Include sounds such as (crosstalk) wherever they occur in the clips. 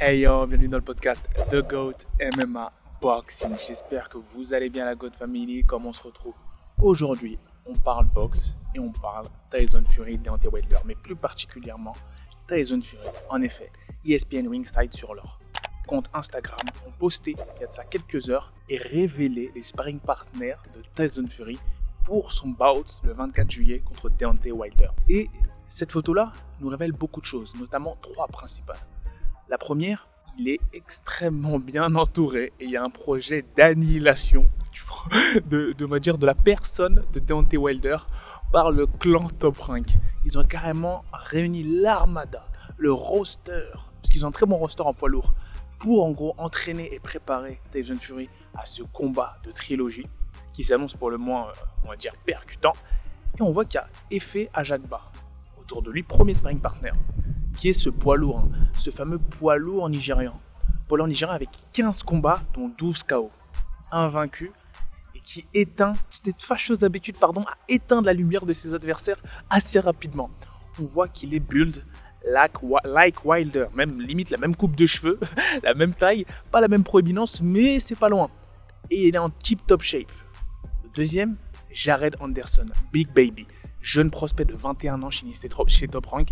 Hey yo, bienvenue dans le podcast The Goat MMA Boxing. J'espère que vous allez bien la Goat Family, comme on se retrouve aujourd'hui. On parle boxe et on parle Tyson Fury Deontay Wilder, mais plus particulièrement Tyson Fury. En effet, ESPN Ringside sur leur compte Instagram ont posté il y a de ça quelques heures et révélé les sparring partners de Tyson Fury pour son bout le 24 juillet contre Deontay Wilder. Et cette photo-là nous révèle beaucoup de choses, notamment trois principales. La première, il est extrêmement bien entouré et il y a un projet d'annihilation (laughs) de, de, la personne de Deontay Wilder par le clan Top Rank. Ils ont carrément réuni l'armada, le roster, parce qu'ils ont un très bon roster en poids lourd, pour en gros entraîner et préparer Tyson Fury à ce combat de trilogie qui s'annonce pour le moins, euh, on va dire, percutant. Et on voit qu'il y a effet à Jacques Barr autour de lui, premier sparring partner qui est ce poids lourd, hein. ce fameux poids lourd nigérian. Poids lourd nigérian avec 15 combats, dont 12 KO. Invaincu, et qui éteint, cette fâcheuse habitude, pardon, à éteindre la lumière de ses adversaires assez rapidement. On voit qu'il est build like, Wilder, même limite la même coupe de cheveux, (laughs) la même taille, pas la même proéminence, mais c'est pas loin. Et il est en tip top shape. Le deuxième, Jared Anderson, Big Baby, jeune prospect de 21 ans chez Top Rank,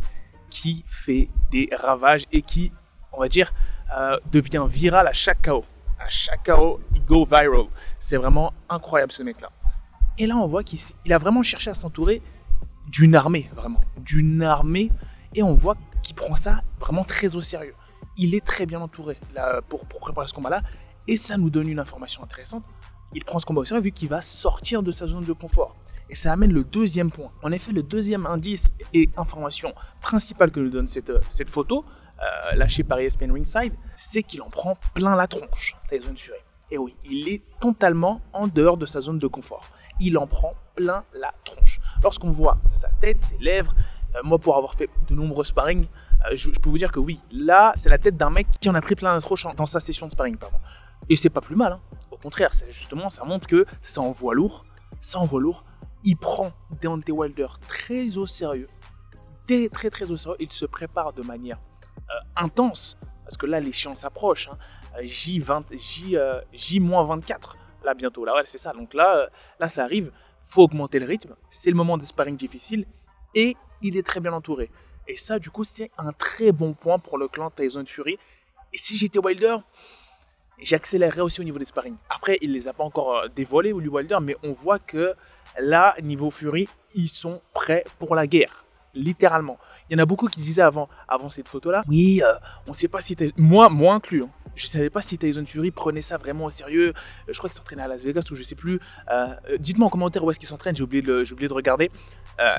qui fait des ravages et qui, on va dire, euh, devient viral à chaque KO. À chaque KO, il go viral. C'est vraiment incroyable ce mec-là. Et là, on voit qu'il a vraiment cherché à s'entourer d'une armée, vraiment. D'une armée. Et on voit qu'il prend ça vraiment très au sérieux. Il est très bien entouré là, pour, pour préparer ce combat-là. Et ça nous donne une information intéressante. Il prend ce combat au sérieux vu qu'il va sortir de sa zone de confort. Et ça amène le deuxième point. En effet, le deuxième indice et information principale que nous donne cette, euh, cette photo, euh, lâchée par ESPN Ringside, c'est qu'il en prend plein la tronche, Tyson Fury. Et oui, il est totalement en dehors de sa zone de confort. Il en prend plein la tronche. Lorsqu'on voit sa tête, ses lèvres, euh, moi pour avoir fait de nombreux sparring, je, peux vous dire que oui, là, c'est la tête d'un mec qui en a pris plein la tronche dans sa session de sparring. Pardon. Et c'est pas plus mal. Hein. Au contraire, justement, ça montre que ça envoie lourd. Ça envoie lourd il prend Deontay Wilder très au sérieux, très très très au sérieux. Il se prépare de manière euh, intense, parce que là l'échéance approche. Hein. J20, J, euh, J-24, là bientôt. Là, c'est ça. Donc là, euh, là ça arrive. Faut augmenter le rythme. C'est le moment de sparring difficile et il est très bien entouré. Et ça, du coup, c'est un très bon point pour le clan Tyson Fury. Et si j'étais Wilder, j'accélérerais aussi au niveau des sparring. Après, il les a pas encore dévoilés, Wilder, mais on voit que Là, niveau Fury, ils sont prêts pour la guerre. Littéralement. Il y en a beaucoup qui disaient avant, avant cette photo-là, oui, euh, on ne sait pas si moi, moi inclus, hein. je ne savais pas si Tyson Fury prenait ça vraiment au sérieux. Euh, je crois qu'il s'entraînait à Las Vegas ou je ne sais plus. Euh, dites-moi en commentaire où est-ce qu'il s'entraîne, j'ai oublié, de, oublié de regarder.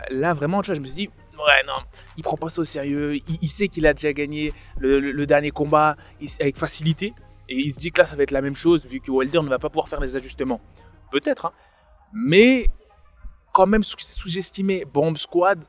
là, vraiment, tu vois, je me suis dit, ouais, non, il prend pas ça au sérieux. Il, sait qu'il a déjà gagné le, dernier combat avec facilité. Et il se dit que là, ça va être la même chose, vu que Wilder ne va pas pouvoir faire les ajustements. Peut-être, hein. Mais quand même sous-estimer Bomb Squad,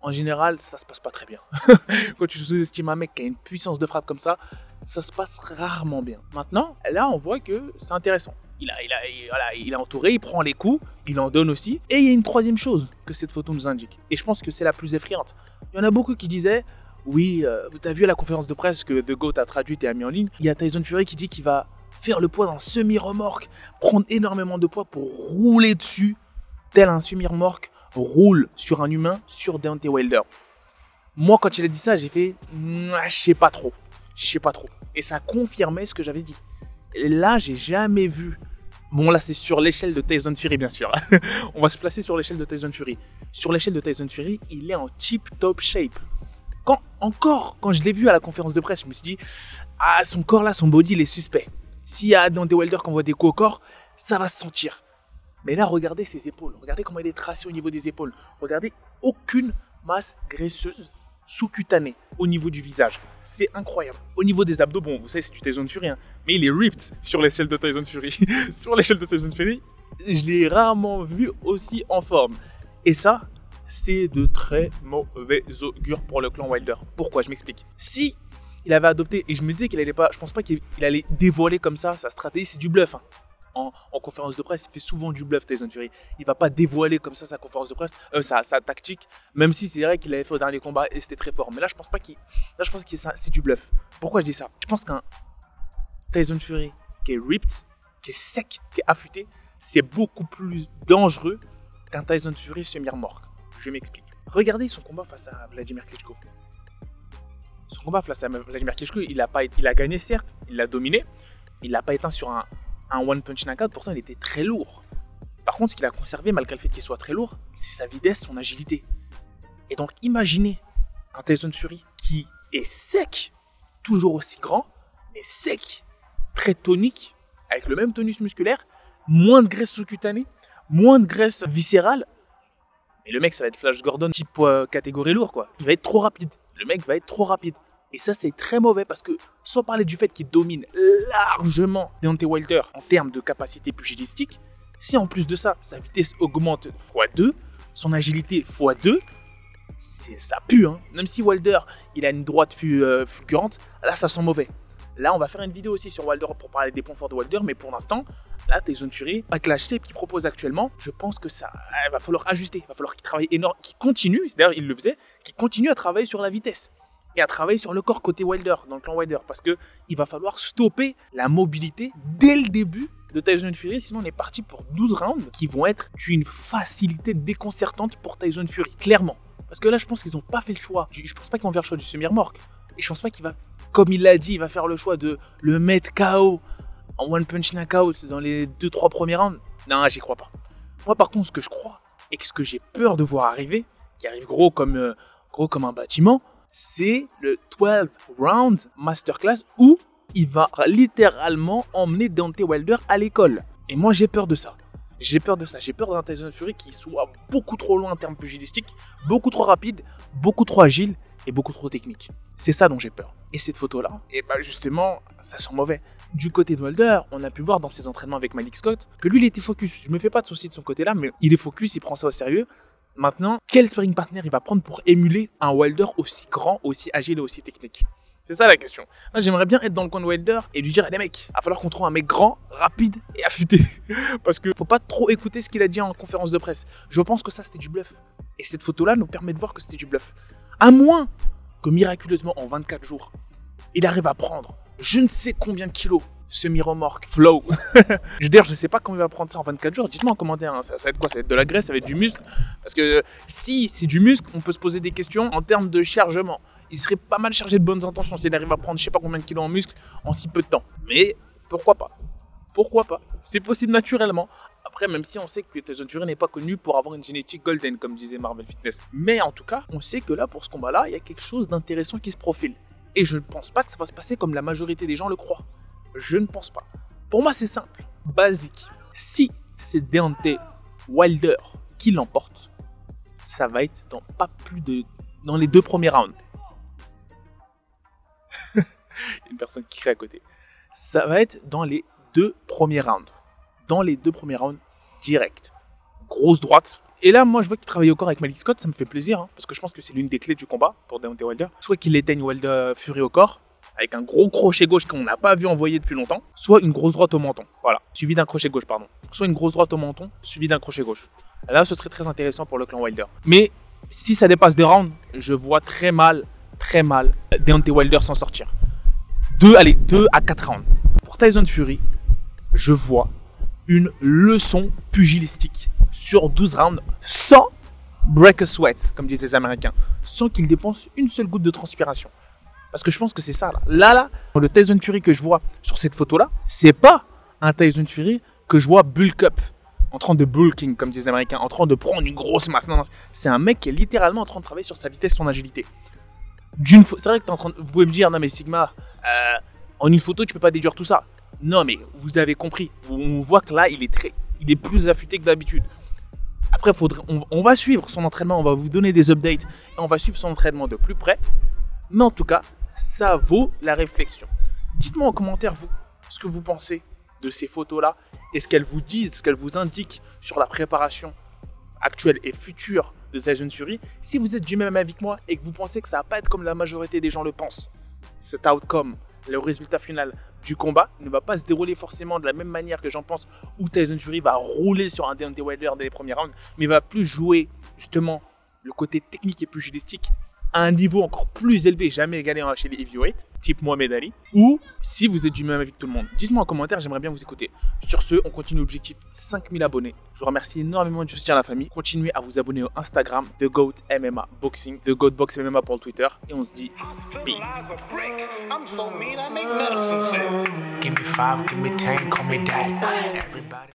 en général, ça se passe pas très bien. (laughs) Quand tu sous-estimes un mec qui a une puissance de frappe comme ça, ça se passe rarement bien. Maintenant, là, on voit que c'est intéressant. Il a, il, a, voilà, il est entouré, il prend les coups, il en donne aussi. Et il y a une troisième chose que cette photo nous indique. Et je pense que c'est la plus effrayante. Il y en a beaucoup qui disaient Oui, euh, vous avez vu la conférence de presse que The Goat a traduite et a mis en ligne. Il y a Tyson Fury qui dit qu'il va faire le poids d'un semi-remorque, prendre énormément de poids pour rouler dessus tel un semi-remorque roule sur un humain sur Deontay Wilder. Moi, quand il a dit ça, j'ai fait, je sais pas trop, je sais pas trop. Et ça confirmait ce que j'avais dit. Là, j'ai jamais vu. Bon, là, c'est sur l'échelle de Tyson Fury, bien sûr. (laughs) On va se placer sur l'échelle de Tyson Fury. Sur l'échelle de Tyson Fury, il est en tip top shape. Quand, encore, quand je l'ai vu à la conférence de presse, je me suis dit, ah, son corps là, son body, il est suspect. S'il y a Deontay Wilder qui envoie des coups au corps, ça va se sentir. Mais là, regardez ses épaules. Regardez comment il est tracé au niveau des épaules. Regardez aucune masse graisseuse sous-cutanée au niveau du visage. C'est incroyable. Au niveau des abdos, bon, vous savez, c'est du Tyson Fury, hein, mais il est ripped sur l'échelle de Tyson Fury. (laughs) sur l'échelle de Tyson Fury, je l'ai rarement vu aussi en forme. Et ça, c'est de très mauvais augure pour le clan Wilder. Pourquoi? Je m'explique. Si il avait adopté, et je me disais qu'il allait pas, je pense pas qu'il allait dévoiler comme ça sa stratégie, c'est du bluff. Hein. En, conférence de presse, il fait souvent du bluff, Tyson Fury. Il va pas dévoiler comme ça sa conférence de presse, euh, sa, tactique, même si c'est vrai qu'il avait fait au dernier combat et c'était très fort. Mais là, je pense pas qu'il. Là, je pense que c'est du bluff. Pourquoi je dis ça? Je pense qu'un Tyson Fury qui est ripped, qui est sec, qui est affûté, c'est beaucoup plus dangereux qu'un Tyson Fury semi-remorque. Je m'explique. Regardez son combat face à Vladimir Klitschko. Son combat face à Vladimir Klitschko, il a, pas, il a gagné certes, il l'a dominé, il n'a pas éteint sur un, un one punch knockout, pourtant il était très lourd. Par contre, ce qu'il a conservé, malgré le fait qu'il soit très lourd, c'est sa vitesse, son agilité. Et donc, imaginez un Tyson Fury qui est sec, toujours aussi grand, mais sec, très tonique, avec le même tonus musculaire, moins de graisse sous-cutanée, moins de graisse viscérale. Mais le mec, ça va être Flash Gordon type euh, catégorie lourd, quoi. Il va être trop rapide. Le mec va être trop rapide. Et ça, c'est très mauvais parce que, sans parler du fait qu'il domine largement Deontay Wilder en termes de capacité pugilistique, si en plus de ça, sa vitesse augmente x2, son agilité x2, ça pue. Hein. Même si Wilder, il a une droite euh, fulgurante, là, ça sent mauvais. Là, on va faire une vidéo aussi sur Wilder pour parler des points forts de Wilder, mais pour l'instant, là, Tyson Fury, avec l'acheter qu'il propose actuellement, je pense que ça va falloir ajuster, il va falloir qu'il travaille énorme, qu'il continue, d'ailleurs il le faisait, qu'il continue à travailler sur la vitesse et à travailler sur le corps côté Wilder, dans le clan Wilder, parce que il va falloir stopper la mobilité dès le début de Tyson Fury, sinon on est parti pour 12 rounds qui vont être d'une facilité déconcertante pour Tyson Fury, clairement. Parce que là, je pense qu'ils n'ont pas fait le choix. Je pense pas qu'ils vont faire le choix du semi-remorque. Et je pense pas qu'il va comme il l'a dit, il va faire le choix de le mettre KO en one punch knockout dans les 2-3 premiers rounds. Non, j'y crois pas. Moi, par contre, ce que je crois et ce que j'ai peur de voir arriver, qui arrive gros comme, euh, gros comme un bâtiment, c'est le 12 round masterclass où il va littéralement emmener Dante Wilder à l'école. Et moi, j'ai peur de ça. J'ai peur de ça. J'ai peur d'un Tyson Fury qui soit beaucoup trop loin en termes pugilistiques, beaucoup trop rapide, beaucoup trop agile et beaucoup trop technique. C'est ça dont j'ai peur. Et cette photo-là, et bah justement, ça sent mauvais. Du côté de Wilder, on a pu voir dans ses entraînements avec Malik Scott que lui, il était focus. Je me fais pas de soucis de son côté-là, mais il est focus, il prend ça au sérieux. Maintenant, quel sparring partner il va prendre pour émuler un Wilder aussi grand, aussi agile et aussi technique? C'est ça la question. Moi, j'aimerais bien être dans le coin de Wilder et lui dire, les mecs, il va falloir qu'on trouve un mec grand, rapide et affûté. (laughs) Parce que faut pas trop écouter ce qu'il a dit en conférence de presse. Je pense que ça, c'était du bluff. Et cette photo-là nous permet de voir que c'était du bluff. À moins que miraculeusement en 24 jours, il arrive à prendre je ne sais combien de kilos semi-remorque, flow. (laughs) Je ne sais pas comment il va prendre ça en 24 jours. Dites-moi en commentaire, hein. ça, va être quoi? Ça va être de la graisse, ça va être du muscle? Parce que si c'est du muscle, on peut se poser des questions en termes de chargement. Il serait pas mal chargé de bonnes intentions s'il arrive à prendre je sais pas combien de kilos en muscle en si peu de temps. Mais pourquoi pas? Pourquoi pas? C'est possible naturellement. Après, même si on sait que Tyson Fury n'est pas connu pour avoir une génétique golden, comme disait Marvel Fitness. Mais en tout cas, on sait que là, pour ce combat-là, il y a quelque chose d'intéressant qui se profile. Et je ne pense pas que ça va se passer comme la majorité des gens le croient. Je ne pense pas. Pour moi, c'est simple, basique. Si c'est Deontay Wilder qui l'emporte, ça va être dans pas plus de dans les deux premiers rounds. (laughs) une personne qui crie à côté. Ça va être dans les deux premiers rounds dans les deux premiers rounds direct. Grosse droite. Et là, moi, je vois qu'il travaille au corps avec Malik Scott, ça me fait plaisir, hein, parce que je pense que c'est l'une des clés du combat pour Deontay Wilder. Soit qu'il éteigne Wilder Fury au corps, avec un gros crochet gauche qu'on n'a pas vu envoyer depuis longtemps, soit une grosse droite au menton. Voilà, suivi d'un crochet gauche, pardon. Soit une grosse droite au menton, suivi d'un crochet gauche. Là, ce serait très intéressant pour le clan Wilder. Mais si ça dépasse des rounds, je vois très mal, très mal Deontay Wilder s'en sortir. Deux, allez, deux à quatre rounds. Pour Tyson Fury, je vois une leçon pugilistique sur 12 rounds sans break a sweat, comme disent les Américains, sans qu'il dépense une seule goutte de transpiration. Parce que je pense que c'est ça là. Là, le Tyson Fury que je vois sur cette photo-là, c'est pas un Tyson Fury que je vois bulk up, en train de bulking, comme disent les Américains, en train de prendre une grosse masse. Non, non, c'est un mec qui est littéralement en train de travailler sur sa vitesse, son agilité. C'est vrai que en train vous pouvez me dire, non mais Sigma, euh, en une photo, tu peux pas déduire tout ça. Non, mais vous avez compris. On voit que là, il est, très, il est plus affûté que d'habitude. Après, faudrait, on, va suivre son entraînement, on va vous donner des updates et on va suivre son entraînement de plus près. Mais en tout cas, ça vaut la réflexion. Dites-moi en commentaire, vous, ce que vous pensez de ces photos-là et ce qu'elles vous disent, ce qu'elles vous indiquent sur la préparation actuelle et future de Tyson Fury. Si vous êtes du même avis que moi et que vous pensez que ça va pas être comme la majorité des gens le pensent, cet outcome, le résultat final du combat ne va pas se dérouler forcément de la même manière que j'en pense, où Tyson Fury va rouler sur un Deontay Wilder dès les premiers rounds, mais va plus jouer justement le côté technique et pugilistique à un niveau encore plus élevé, jamais égalé chez les heavyweight, type Mohamed Ali, ou si vous êtes du même avis que tout le monde. Dites-moi en commentaire, j'aimerais bien vous écouter. Sur ce, on continue l'objectif 5000 abonnés. Je vous remercie énormément du soutien à la famille. Continuez à vous abonner au Instagram The Goat MMA Boxing, The Goat Box MMA pour le Twitter, et on se dit peace.